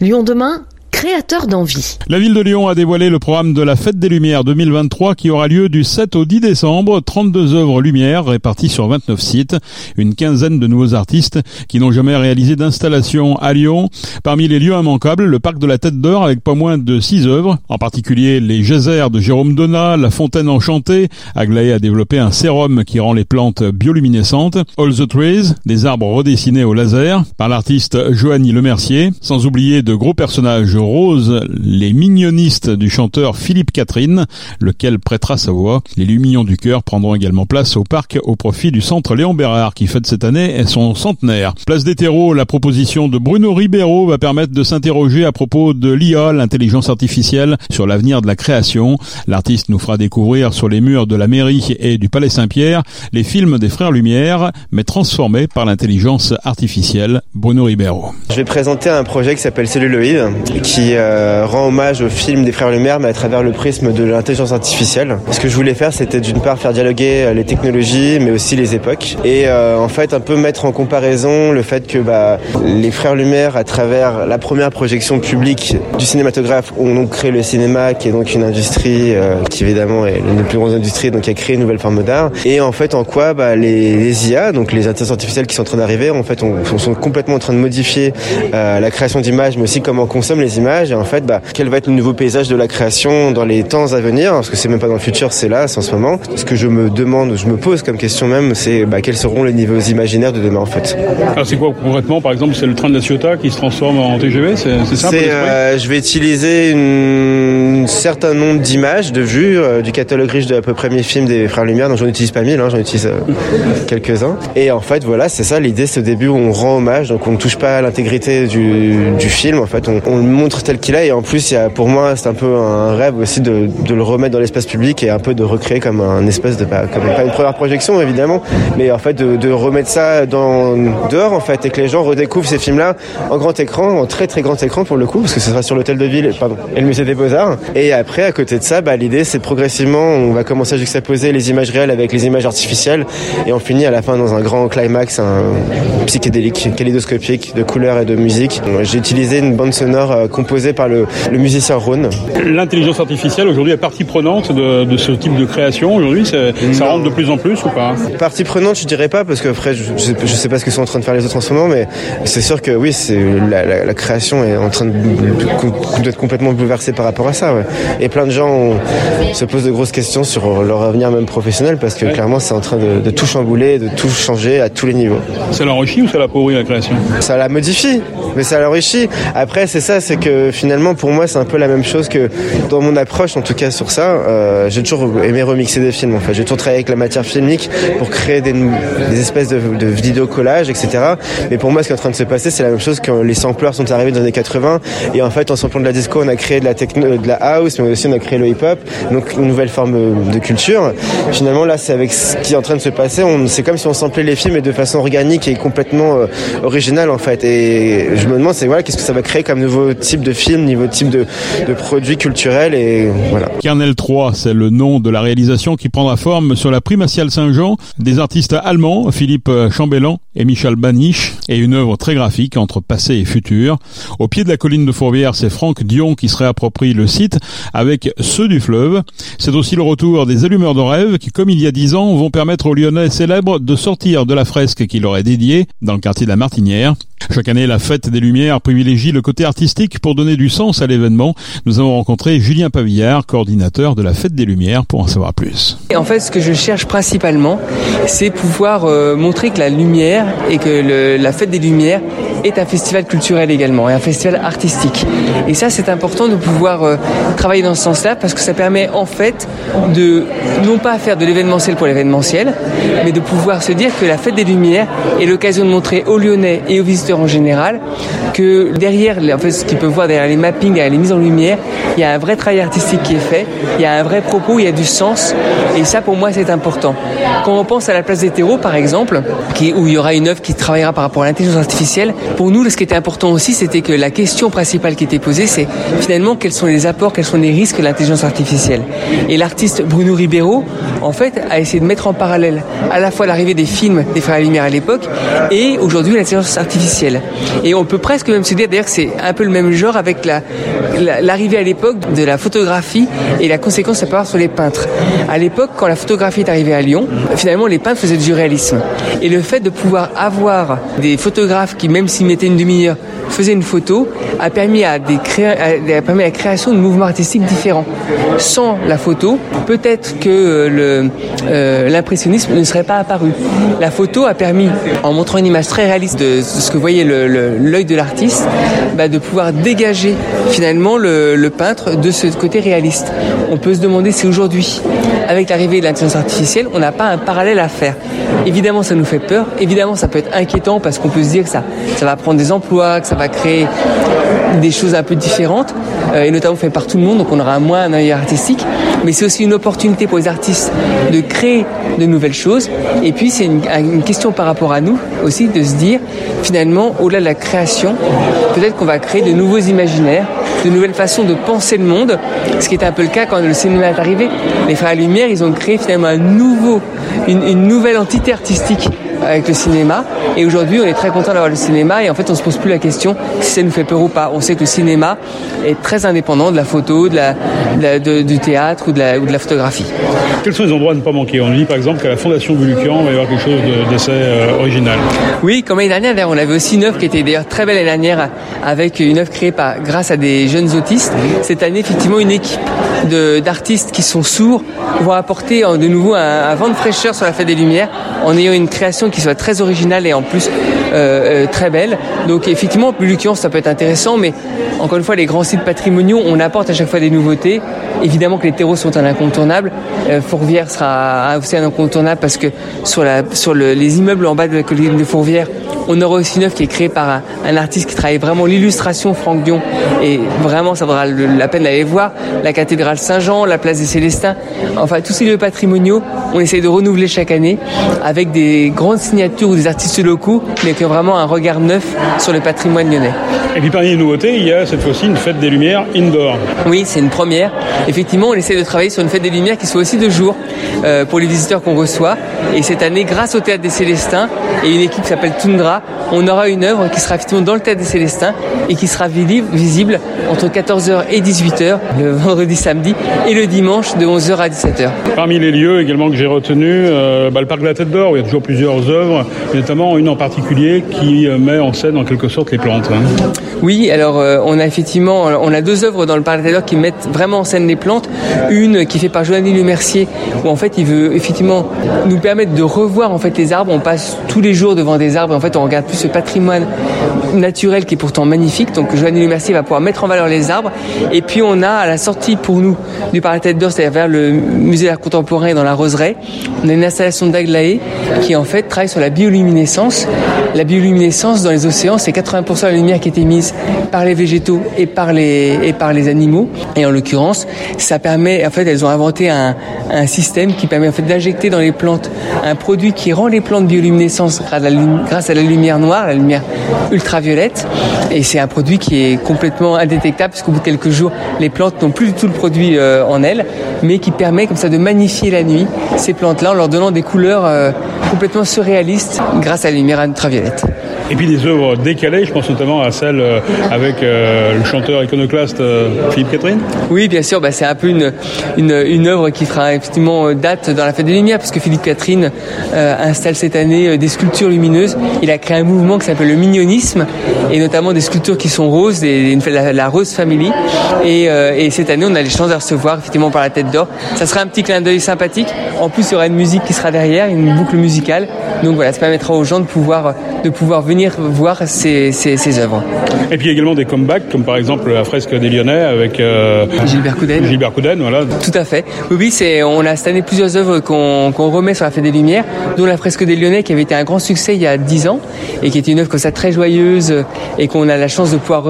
Lyon demain, créateur d'envie. La ville de Lyon a dévoilé le programme de la Fête des Lumières 2023 qui aura lieu du 7 au 10 décembre. 32 œuvres lumière réparties sur 29 sites. Une quinzaine de nouveaux artistes qui n'ont jamais réalisé d'installation à Lyon. Parmi les lieux immanquables, le parc de la Tête d'Or avec pas moins de 6 œuvres. En particulier les geysers de Jérôme Donat, la fontaine enchantée. Aglaé a développé un sérum qui rend les plantes bioluminescentes. All the Trees, des arbres redessinés au laser par l'artiste Joanny Lemercier. Sans oublier de gros personnages Rose, les mignonistes du chanteur Philippe Catherine, lequel prêtera sa voix. Les Lumignons du cœur prendront également place au parc au profit du centre Léon Bérard qui fête cette année son centenaire. Place des terreaux, la proposition de Bruno Ribeiro va permettre de s'interroger à propos de l'IA, l'intelligence artificielle, sur l'avenir de la création. L'artiste nous fera découvrir sur les murs de la mairie et du Palais Saint-Pierre les films des Frères Lumière, mais transformés par l'intelligence artificielle. Bruno Ribeiro. Je vais présenter un projet qui s'appelle qui euh, rend hommage au film des Frères Lumière, mais à travers le prisme de l'intelligence artificielle. Ce que je voulais faire, c'était d'une part faire dialoguer euh, les technologies, mais aussi les époques, et euh, en fait un peu mettre en comparaison le fait que bah, les Frères Lumière, à travers la première projection publique du cinématographe, ont donc créé le cinéma, qui est donc une industrie qui évidemment est l'une des plus grandes industries, donc qui a créé une nouvelle forme d'art. Et en fait, en quoi bah, les, IA, donc les intelligences artificielles qui sont en train d'arriver, en fait, on, sont complètement en train de modifier la création d'images, mais aussi comment on consomme les images et en fait bah, quel va être le nouveau paysage de la création dans les temps à venir parce que c'est même pas dans le futur c'est là c'est en ce moment. Ce que je me demande je me pose comme question même c'est bah, quels seront les niveaux imaginaires de demain en fait. Alors c'est quoi concrètement par exemple c'est le train de la Ciotat qui se transforme en TGV c'est ça euh, je vais utiliser un certain nombre d'images de vues euh, du catalogue riche de à peu près mes films des frères Lumière donc j'en utilise pas mille hein, j'en utilise euh, quelques-uns. Et en fait voilà c'est ça l'idée c'est au début où on rend hommage donc on ne touche pas à l'intégrité du, du, film en fait on, on le montre tel qu'il est. Et en plus, pour moi, c'est un peu un rêve aussi de, le remettre dans l'espace public et un peu de recréer comme un espèce de, bah, pas une première projection évidemment, mais en fait de, remettre ça dehors en fait et que les gens redécouvrent ces films-là en grand écran, en très très grand écran pour le coup, parce que ce sera sur l'hôtel de ville, pardon, et le musée des Beaux Arts. Et après, à côté de ça, bah, l'idée c'est progressivement, on va commencer à juxtaposer les images réelles avec les images artificielles et on finit à la fin dans un grand climax, un psychédélique, kaléidoscopique de couleurs et de musique. J'ai utilisé une bande sonore euh, composé par le, musicien Rhône. L'intelligence artificielle aujourd'hui est partie prenante de, ce type de création. Aujourd'hui, ça rentre de plus en plus ou pas? Partie prenante, je dirais pas, parce que après, je, ne sais, pas ce que sont en train de faire les autres en ce moment, mais c'est sûr que oui, c'est la, création est en train d'être complètement bouleversée par rapport à ça. Et plein de gens se posent de grosses questions sur leur avenir même professionnel, parce que clairement, c'est en train de, tout chambouler, de tout changer à tous les niveaux. Ça l'enrichit ou ça l'appauvrit la création? Ça la modifie, mais ça l'enrichit. Après, c'est ça, c'est que finalement pour moi c'est un peu la même chose que dans mon approche en tout cas sur ça. Euh, j'ai toujours aimé remixer des films en fait. J'ai toujours travaillé avec la matière filmique pour créer des, espèces de, de vidéos collages etc. Mais pour moi ce qui est en train de se passer c'est la même chose quand les sampleurs sont arrivés dans les années 80 et en fait en samplant de la disco on a créé de la techno, de la house mais aussi on a créé le hip hop donc une nouvelle forme de culture. Finalement là c'est avec ce qui est en train de se passer c'est comme si on samplait les films mais de façon organique et complètement euh, originale en fait et je me demande c'est voilà qu'est-ce que ça va créer comme nouveau type de film, niveau type de, de culturels et voilà. Kernel 3, c'est le nom de la réalisation qui prendra forme sur la primatiale Saint-Jean des artistes allemands Philippe Chambellan et Michel Baniche et une œuvre très graphique entre passé et futur. Au pied de la colline de Fourvière, c'est Franck Dion qui se réapproprie le site avec ceux du fleuve. C'est aussi le retour des allumeurs de rêve qui, comme il y a dix ans, vont permettre aux Lyonnais célèbres de sortir de la fresque qui leur est dédiée dans le quartier de la Martinière. Chaque année, la fête des Lumières privilégie le côté artistique pour donner du sens à l'événement. Nous avons rencontré Julien Pavillard, coordinateur de la fête des Lumières, pour en savoir plus. En fait, ce que je cherche principalement, c'est pouvoir euh, montrer que la lumière et que la fête des Lumières est un festival culturel également et un festival artistique. Et ça, c'est important de pouvoir euh, travailler dans ce sens-là parce que ça permet en fait de non pas faire de l'événementiel pour l'événementiel, mais de pouvoir se dire que la fête des Lumières est l'occasion de montrer aux Lyonnais et aux visiteurs en général que derrière, en fait, ce qu'ils peuvent voir derrière les mappings, derrière les mises en lumière, il y a un vrai travail artistique qui est fait, il y a un vrai propos, il y a du sens, et ça pour moi c'est important. Quand on pense à la place des terreaux par exemple, où il y aura une œuvre qui travaillera par rapport à l'intelligence artificielle, pour nous ce qui était important aussi c'était que la question principale qui était posée c'est finalement quels sont les apports, quels sont les risques de l'intelligence artificielle. Et l'artiste Bruno Ribeiro en fait a essayé de mettre en parallèle à la fois l'arrivée des films des frères Lumière à l'époque et aujourd'hui l'intelligence artificielle. Et on peut presque presque même se dire d'ailleurs c'est un peu le même genre avec l'arrivée la, à l'époque de la photographie et la conséquence que ça peut avoir sur les peintres. À l'époque, quand la photographie est arrivée à Lyon, finalement les peintres faisaient du réalisme. Et le fait de pouvoir avoir des photographes qui, même s'ils mettaient une demi-heure, faisaient une photo, a permis à, des a permis la création de mouvements artistiques différents. Sans la photo, peut-être que euh, euh, l'impressionnisme ne serait pas apparu. La photo a permis, en montrant une image très réaliste de ce que voyait l'œil de l'artiste, bah, de pouvoir dégager finalement le, peintre de ce côté réaliste. On peut se demander si aujourd'hui, avec l'arrivée de l'intelligence artificielle, on n'a pas un parallèle à faire. Évidemment, ça nous fait peur. Évidemment, ça peut être inquiétant parce qu'on peut se dire que ça, ça va prendre des emplois, que ça va créer des choses un peu différentes, euh, et notamment fait par tout le monde, donc on aura moins un œil artistique. Mais c'est aussi une opportunité pour les artistes de créer de nouvelles choses. Et puis, c'est une, question par rapport à nous aussi de se dire, finalement, au-delà de la création, peut-être qu'on va créer de nouveaux imaginaires, de nouvelles façons de penser le monde, ce qui est un peu le cas quand le cinéma est arrivé. Les Frères Lumière, ils ont créé finalement un nouveau, une nouvelle entité artistique avec le cinéma. Et aujourd'hui, on est très content d'avoir le cinéma et en fait, on se pose plus la question si ça nous fait peur ou pas. On sait que le cinéma est très indépendant de la photo, de la, du théâtre ou de la, ou de la photographie. Quels sont les endroits à ne pas manquer On dit par exemple qu'à la Fondation Bulucan, il va y avoir quelque chose d'assez euh, original. Oui, comme l'année dernière, on avait aussi une œuvre qui était d'ailleurs très belle l'année dernière avec une œuvre créée par, grâce à des jeunes autistes. Cette année, effectivement, une équipe d'artistes qui sont sourds vont apporter de nouveau un, un vent de fraîcheur sur la fête des Lumières en ayant une création qui soit très originale et en plus euh, euh, très belle. Donc effectivement, Lucian, ça peut être intéressant, mais encore une fois, les grands sites patrimoniaux, on apporte à chaque fois des nouveautés. Évidemment que les terreaux sont un incontournable. Euh, Fourvière sera aussi un incontournable parce que sur, les immeubles en bas de la colline de Fourvière, on aura aussi œuvre qui est créée par un, artiste qui travaille vraiment l'illustration, Franck Dion. Et vraiment, ça vaudra la peine d'aller voir. La cathédrale Saint-Jean, la place des Célestins. Enfin, tous ces lieux patrimoniaux, on essaye de renouveler chaque année avec des grandes signatures ou des artistes locaux, mais qui ont vraiment un regard neuf sur le patrimoine lyonnais. Et puis parmi les nouveautés, il y a cette fois-ci une fête des Lumières indoor. Oui, c'est une première. Effectivement, on essaie de travailler sur une fête des Lumières qui soit aussi de jour euh, pour les visiteurs qu'on reçoit. Et cette année, grâce au Théâtre des Célestins et une équipe qui s'appelle Tundra, on aura une œuvre qui sera effectivement dans le Théâtre des Célestins et qui sera visible entre 14h et 18h le vendredi, samedi et le dimanche de 11h à 17h. Parmi les lieux également que j'ai retenus, euh, bah, le Parc de la Tête d'Or, où il y a toujours plusieurs œuvres, notamment une en particulier qui euh, met en scène en quelque sorte les plantes. Hein. Oui, alors euh, on a effectivement on a deux œuvres dans le Parc de la Tête d'Or qui mettent vraiment en scène les plantes. Une qui est faite par Joanny Le Mercier, où en fait il veut effectivement nous permettre de revoir en fait les arbres. On passe tous les jours devant des arbres et en fait on regarde plus ce patrimoine naturel qui est pourtant magnifique. Donc Joanny Le Mercier va pouvoir mettre en valeur les arbres. Et puis on a à la sortie pour nous du Parc Tête d'Or, c'est-à-dire vers le musée d'art contemporain dans la Roseraie, on a une installation d'Aglaé qui en fait travaille sur la bioluminescence. La bioluminescence dans les océans, c'est 80% de la lumière qui est émise par les végétaux et par les, et par les animaux. Et en l'occurrence, ça permet, en fait, elles ont inventé un, un système qui permet en fait d'injecter dans les plantes un produit qui rend les plantes bioluminescentes grâce à la lumière noire, la lumière ultraviolette. Et c'est un produit qui est complètement indétectable puisqu'au bout de quelques jours, les plantes n'ont plus du tout le produit euh, en elles, mais qui permet comme ça de magnifier la nuit ces plantes-là en leur donnant des couleurs euh, complètement surréalistes grâce à la lumière ultraviolette. Et puis des œuvres décalées, je pense notamment à celle euh, avec le chanteur iconoclaste Philippe Catherine. Oui, bien sûr, bah, c'est un peu une, une, une, œuvre qui fera effectivement date dans la fête des Lumières, puisque Philippe Catherine installe cette année des sculptures lumineuses. Il a créé un mouvement qui s'appelle le mignonisme, et notamment des sculptures qui sont roses, des, la, la, Rose Family. Et, et, cette année, on a les chances de recevoir effectivement par la tête d'or. Ça sera un petit clin d'œil sympathique. En plus, il y aura une musique qui sera derrière, une boucle musicale. Donc voilà, ça permettra aux gens de pouvoir, de pouvoir venir voir ces, ces, ces œuvres. Et puis également des comebacks, comme par exemple la fresque des Lyonnais avec euh, Gilbert Couden. Gilbert Couden, voilà. Tout à fait. Oui, c'est, on a cette année plusieurs œuvres qu'on qu'on remet sur la Fête des Lumières, dont la fresque des Lyonnais qui avait été un grand succès il y a 10 ans et qui était une œuvre comme ça très joyeuse et qu'on a la chance de pouvoir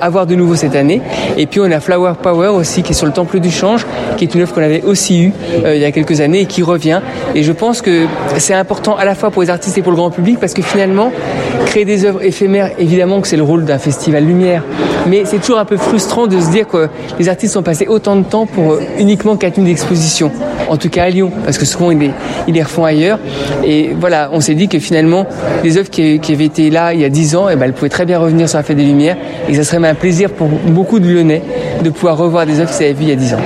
avoir de nouveau cette année. Et puis on a Flower Power aussi qui est sur le Temple du Change, qui est une œuvre qu'on avait aussi eue euh, il y a quelques années et qui revient. Et je pense que c'est important à la fois pour les artistes et pour le grand public parce que finalement, Créer des œuvres éphémères, évidemment que c'est le rôle d'un festival lumière, mais c'est toujours un peu frustrant de se dire que les artistes ont passé autant de temps pour uniquement quatre nuits d'exposition, en tout cas à Lyon, parce que souvent ils les, ils les refont ailleurs. Et voilà, on s'est dit que finalement, les œuvres qui, qui, avaient été là il y a dix ans, eh ben, elles pouvaient très bien revenir sur la Fête des Lumières, et ça serait même un plaisir pour beaucoup de Lyonnais de pouvoir revoir des œuvres qu'ils avaient vues il y a dix ans.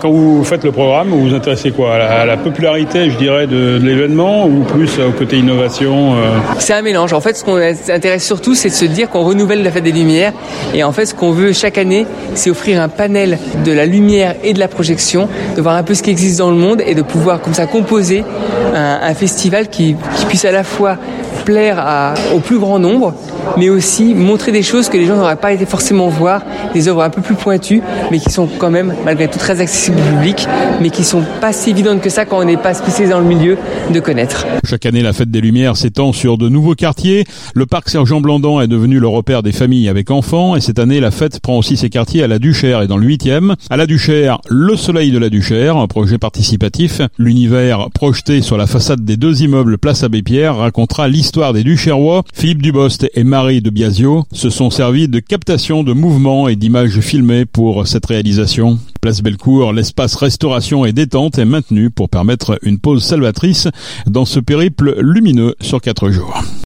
Quand vous faites le programme, vous vous intéressez quoi? À la, à la popularité, je dirais, de, de l'événement ou plus au côté innovation euh... C'est un mélange. En fait, ce qu'on s'intéresse surtout, c'est de se dire qu'on renouvelle la fête des Lumières. Et en fait, ce qu'on veut chaque année, c'est offrir un panel de la lumière et de la projection, de voir un peu ce qui existe dans le monde et de pouvoir comme ça composer un, festival qui, puisse à la fois plaire au plus grand nombre, mais aussi montrer des choses que les gens n'auraient pas été forcément voir, des œuvres un peu plus pointues, mais qui sont quand même malgré tout très accessibles au public, mais qui sont pas si évidentes que ça quand on n'est pas spécialisé dans le milieu de connaître. Chaque année, la fête des Lumières s'étend sur de nouveaux quartiers. Le parc Sergent Blandan est devenu le repère des familles avec enfants, et cette année, la fête prend aussi ses quartiers à la Duchère et dans le 8e. À la Duchère, le soleil de la Duchère, un projet participatif. L'univers projeté sur la façade des deux immeubles Place Abbé Pierre racontera l'histoire des Duchérois, Philippe Dubost et Marie de Biasio se sont servis de captation de mouvements et d'images filmées pour cette réalisation. Place Bellecour, l'espace restauration et détente est maintenu pour permettre une pause salvatrice dans ce périple lumineux sur quatre jours.